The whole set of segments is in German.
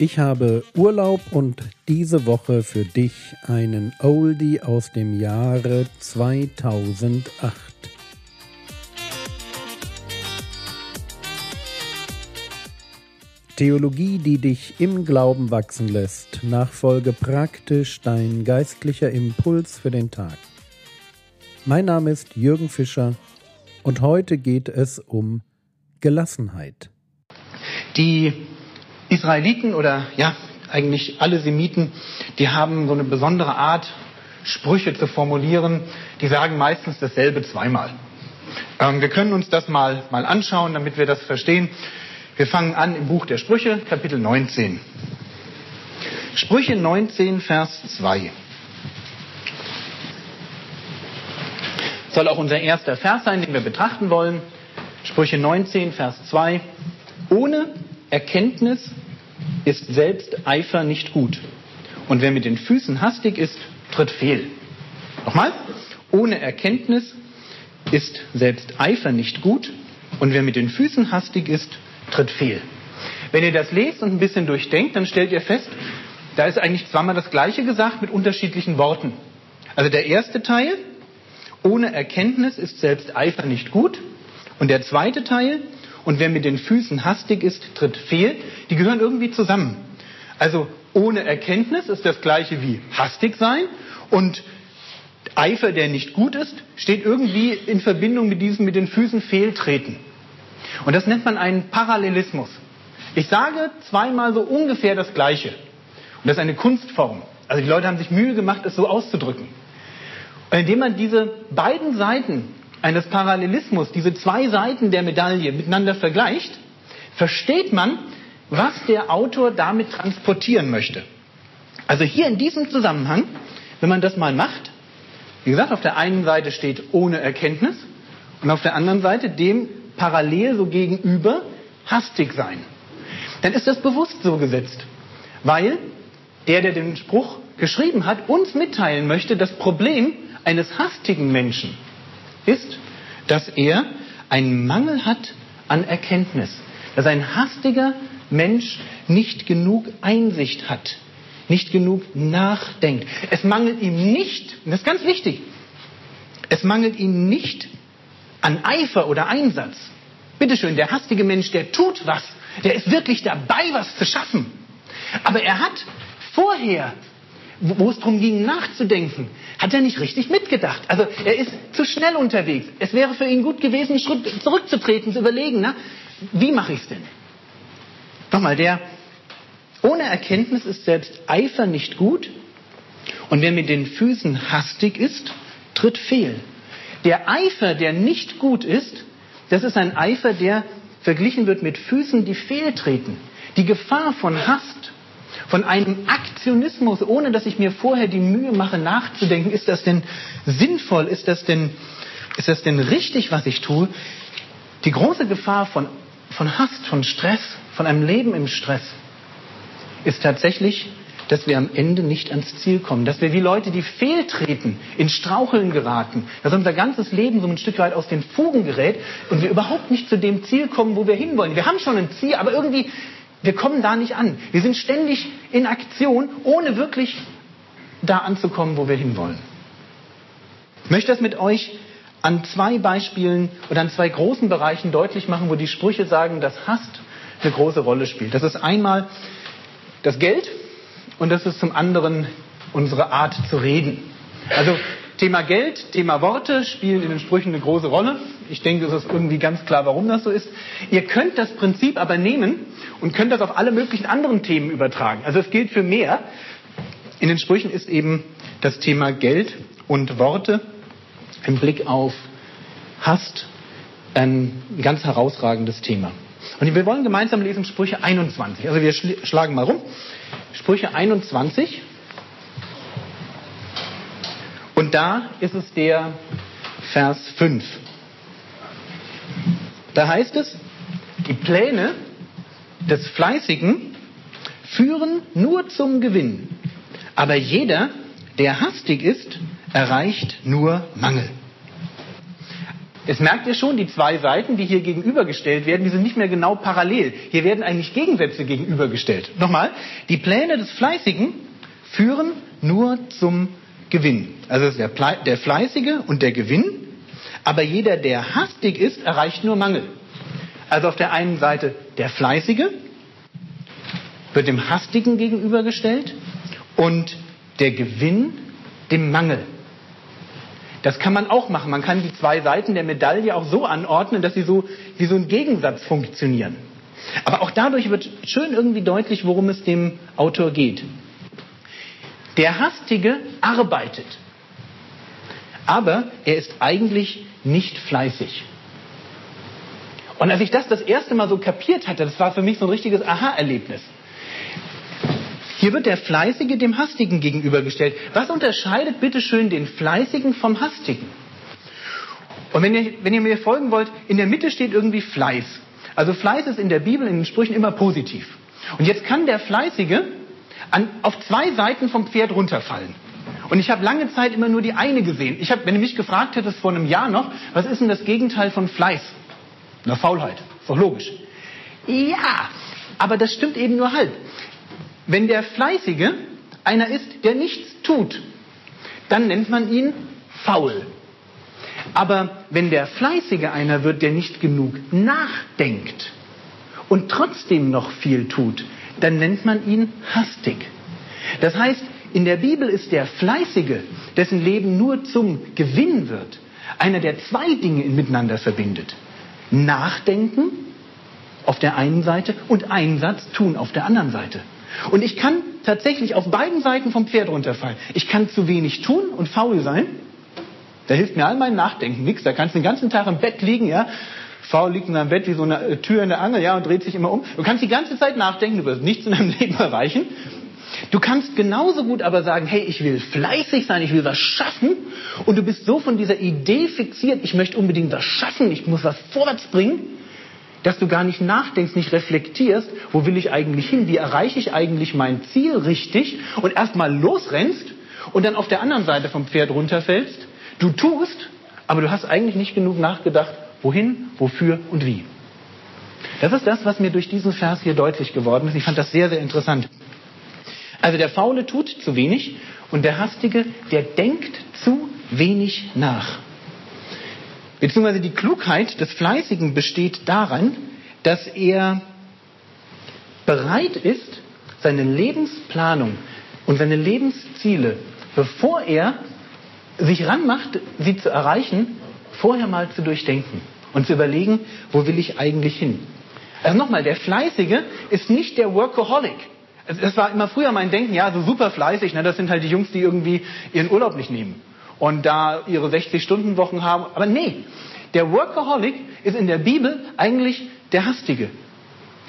Ich habe Urlaub und diese Woche für dich einen Oldie aus dem Jahre 2008. Theologie, die dich im Glauben wachsen lässt. Nachfolge praktisch dein geistlicher Impuls für den Tag. Mein Name ist Jürgen Fischer und heute geht es um Gelassenheit. Die Israeliten oder ja, eigentlich alle Semiten, die haben so eine besondere Art, Sprüche zu formulieren. Die sagen meistens dasselbe zweimal. Ähm, wir können uns das mal, mal anschauen, damit wir das verstehen. Wir fangen an im Buch der Sprüche, Kapitel 19. Sprüche 19, Vers 2. Soll auch unser erster Vers sein, den wir betrachten wollen. Sprüche 19, Vers 2. Ohne Erkenntnis ist selbst Eifer nicht gut. Und wer mit den Füßen hastig ist, tritt fehl. Nochmal. Ohne Erkenntnis ist selbst Eifer nicht gut. Und wer mit den Füßen hastig ist, tritt fehl. Wenn ihr das lest und ein bisschen durchdenkt, dann stellt ihr fest, da ist eigentlich zweimal das Gleiche gesagt mit unterschiedlichen Worten. Also der erste Teil, ohne Erkenntnis ist selbst Eifer nicht gut. Und der zweite Teil, und wer mit den Füßen hastig ist, tritt fehl. Die gehören irgendwie zusammen. Also ohne Erkenntnis ist das gleiche wie hastig sein und Eifer, der nicht gut ist, steht irgendwie in Verbindung mit diesem mit den Füßen fehltreten. Und das nennt man einen Parallelismus. Ich sage zweimal so ungefähr das Gleiche. Und das ist eine Kunstform. Also die Leute haben sich Mühe gemacht, es so auszudrücken. Und indem man diese beiden Seiten eines Parallelismus, diese zwei Seiten der Medaille miteinander vergleicht, versteht man, was der Autor damit transportieren möchte. Also hier in diesem Zusammenhang, wenn man das mal macht, wie gesagt, auf der einen Seite steht ohne Erkenntnis und auf der anderen Seite dem parallel so gegenüber hastig sein. Dann ist das bewusst so gesetzt, weil der, der den Spruch geschrieben hat, uns mitteilen möchte, das Problem eines hastigen Menschen ist, dass er einen Mangel hat an Erkenntnis, dass ein hastiger Mensch nicht genug Einsicht hat, nicht genug nachdenkt. Es mangelt ihm nicht, und das ist ganz wichtig, es mangelt ihm nicht an Eifer oder Einsatz. Bitteschön, der hastige Mensch, der tut was, der ist wirklich dabei, was zu schaffen. Aber er hat vorher wo es darum ging, nachzudenken, hat er nicht richtig mitgedacht. Also er ist zu schnell unterwegs. Es wäre für ihn gut gewesen, einen Schritt zurückzutreten, zu überlegen, na, wie mache ich es denn? Nochmal, der ohne Erkenntnis ist selbst Eifer nicht gut und wer mit den Füßen hastig ist, tritt fehl. Der Eifer, der nicht gut ist, das ist ein Eifer, der verglichen wird mit Füßen, die fehltreten. Die Gefahr von Hast von einem Aktionismus, ohne dass ich mir vorher die Mühe mache, nachzudenken, ist das denn sinnvoll, ist das denn, ist das denn richtig, was ich tue? Die große Gefahr von, von Hast, von Stress, von einem Leben im Stress, ist tatsächlich, dass wir am Ende nicht ans Ziel kommen, dass wir wie Leute, die fehltreten, in Straucheln geraten, dass unser ganzes Leben so ein Stück weit aus den Fugen gerät und wir überhaupt nicht zu dem Ziel kommen, wo wir hinwollen. Wir haben schon ein Ziel, aber irgendwie wir kommen da nicht an. Wir sind ständig in Aktion, ohne wirklich da anzukommen, wo wir hinwollen. Ich möchte das mit euch an zwei Beispielen oder an zwei großen Bereichen deutlich machen, wo die Sprüche sagen, dass Hast eine große Rolle spielt. Das ist einmal das Geld und das ist zum anderen unsere Art zu reden. Also Thema Geld, Thema Worte spielen in den Sprüchen eine große Rolle. Ich denke, es ist irgendwie ganz klar, warum das so ist. Ihr könnt das Prinzip aber nehmen und könnt das auf alle möglichen anderen Themen übertragen. Also es gilt für mehr. In den Sprüchen ist eben das Thema Geld und Worte im Blick auf Hast ein ganz herausragendes Thema. Und wir wollen gemeinsam lesen Sprüche 21. Also wir schlagen mal rum. Sprüche 21. Und da ist es der Vers 5. Da heißt es, die Pläne des Fleißigen führen nur zum Gewinn, aber jeder, der hastig ist, erreicht nur Mangel. Jetzt merkt ihr schon, die zwei Seiten, die hier gegenübergestellt werden, die sind nicht mehr genau parallel. Hier werden eigentlich Gegensätze gegenübergestellt. Nochmal, die Pläne des Fleißigen führen nur zum Gewinn. Also der, der Fleißige und der Gewinn. Aber jeder, der hastig ist, erreicht nur Mangel. Also auf der einen Seite der Fleißige wird dem Hastigen gegenübergestellt und der Gewinn dem Mangel. Das kann man auch machen. Man kann die zwei Seiten der Medaille auch so anordnen, dass sie so wie so ein Gegensatz funktionieren. Aber auch dadurch wird schön irgendwie deutlich, worum es dem Autor geht. Der Hastige arbeitet, aber er ist eigentlich nicht fleißig. Und als ich das das erste Mal so kapiert hatte, das war für mich so ein richtiges Aha-Erlebnis. Hier wird der Fleißige dem Hastigen gegenübergestellt. Was unterscheidet bitteschön den Fleißigen vom Hastigen? Und wenn ihr, wenn ihr mir folgen wollt, in der Mitte steht irgendwie Fleiß. Also Fleiß ist in der Bibel, in den Sprüchen immer positiv. Und jetzt kann der Fleißige an, auf zwei Seiten vom Pferd runterfallen. Und ich habe lange Zeit immer nur die eine gesehen. Ich hab, wenn du mich gefragt hättest vor einem Jahr noch, was ist denn das Gegenteil von Fleiß? Na, Faulheit. Ist doch logisch. Ja, aber das stimmt eben nur halb. Wenn der Fleißige einer ist, der nichts tut, dann nennt man ihn faul. Aber wenn der Fleißige einer wird, der nicht genug nachdenkt und trotzdem noch viel tut, dann nennt man ihn hastig. Das heißt, in der Bibel ist der Fleißige, dessen Leben nur zum Gewinn wird, einer, der zwei Dinge miteinander verbindet. Nachdenken auf der einen Seite und Einsatz tun auf der anderen Seite. Und ich kann tatsächlich auf beiden Seiten vom Pferd runterfallen. Ich kann zu wenig tun und faul sein. Da hilft mir all mein Nachdenken nichts. Da kannst du den ganzen Tag im Bett liegen, ja. Faul liegt in deinem Bett wie so eine äh, Tür in der Angel, ja, und dreht sich immer um. Du kannst die ganze Zeit nachdenken, du wirst nichts in deinem Leben erreichen. Du kannst genauso gut aber sagen, hey, ich will fleißig sein, ich will was schaffen. Und du bist so von dieser Idee fixiert, ich möchte unbedingt was schaffen, ich muss was vorwärts bringen dass du gar nicht nachdenkst, nicht reflektierst, wo will ich eigentlich hin, wie erreiche ich eigentlich mein Ziel richtig und erstmal losrennst und dann auf der anderen Seite vom Pferd runterfällst. Du tust, aber du hast eigentlich nicht genug nachgedacht, wohin, wofür und wie. Das ist das, was mir durch diesen Vers hier deutlich geworden ist. Ich fand das sehr, sehr interessant. Also der Faule tut zu wenig und der Hastige, der denkt zu wenig nach. Beziehungsweise die Klugheit des Fleißigen besteht darin, dass er bereit ist, seine Lebensplanung und seine Lebensziele, bevor er sich ranmacht, sie zu erreichen, vorher mal zu durchdenken und zu überlegen, wo will ich eigentlich hin. Also nochmal, der Fleißige ist nicht der Workaholic. Das war immer früher mein Denken, ja, so super fleißig, ne, das sind halt die Jungs, die irgendwie ihren Urlaub nicht nehmen und da ihre 60-Stunden-Wochen haben. Aber nee, der Workaholic ist in der Bibel eigentlich der Hastige.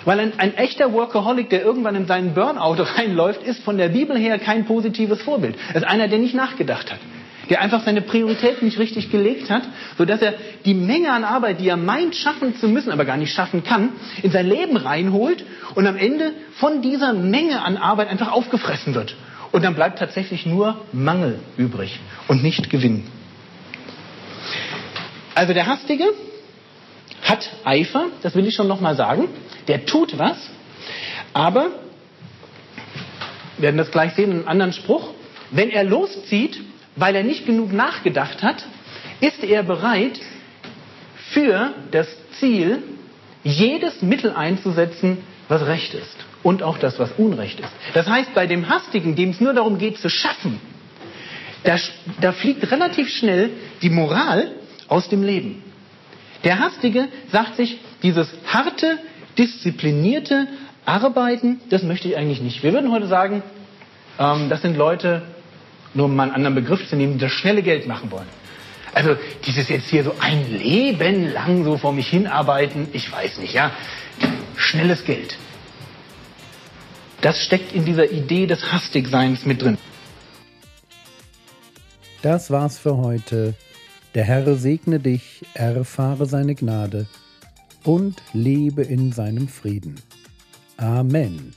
Weil ein, ein, echter Workaholic, der irgendwann in seinen Burnout reinläuft, ist von der Bibel her kein positives Vorbild. Er ist einer, der nicht nachgedacht hat. Der einfach seine Prioritäten nicht richtig gelegt hat, sodass er die Menge an Arbeit, die er meint schaffen zu müssen, aber gar nicht schaffen kann, in sein Leben reinholt und am Ende von dieser Menge an Arbeit einfach aufgefressen wird. Und dann bleibt tatsächlich nur Mangel übrig und nicht Gewinn. Also der Hastige hat Eifer, das will ich schon nochmal sagen. Der tut was, aber, wir werden das gleich sehen in einem anderen Spruch, wenn er loszieht, weil er nicht genug nachgedacht hat, ist er bereit, für das Ziel jedes Mittel einzusetzen, was recht ist und auch das, was Unrecht ist. Das heißt, bei dem Hastigen, dem es nur darum geht zu schaffen, da, da fliegt relativ schnell die Moral aus dem Leben. Der Hastige sagt sich, dieses harte, disziplinierte Arbeiten, das möchte ich eigentlich nicht. Wir würden heute sagen, ähm, das sind Leute, nur um mal einen anderen Begriff zu nehmen, das schnelle Geld machen wollen. Also dieses jetzt hier so ein Leben lang so vor mich hinarbeiten, ich weiß nicht, ja, schnelles Geld. Das steckt in dieser Idee des Hastigseins mit drin. Das war's für heute. Der Herr segne dich, erfahre seine Gnade und lebe in seinem Frieden. Amen.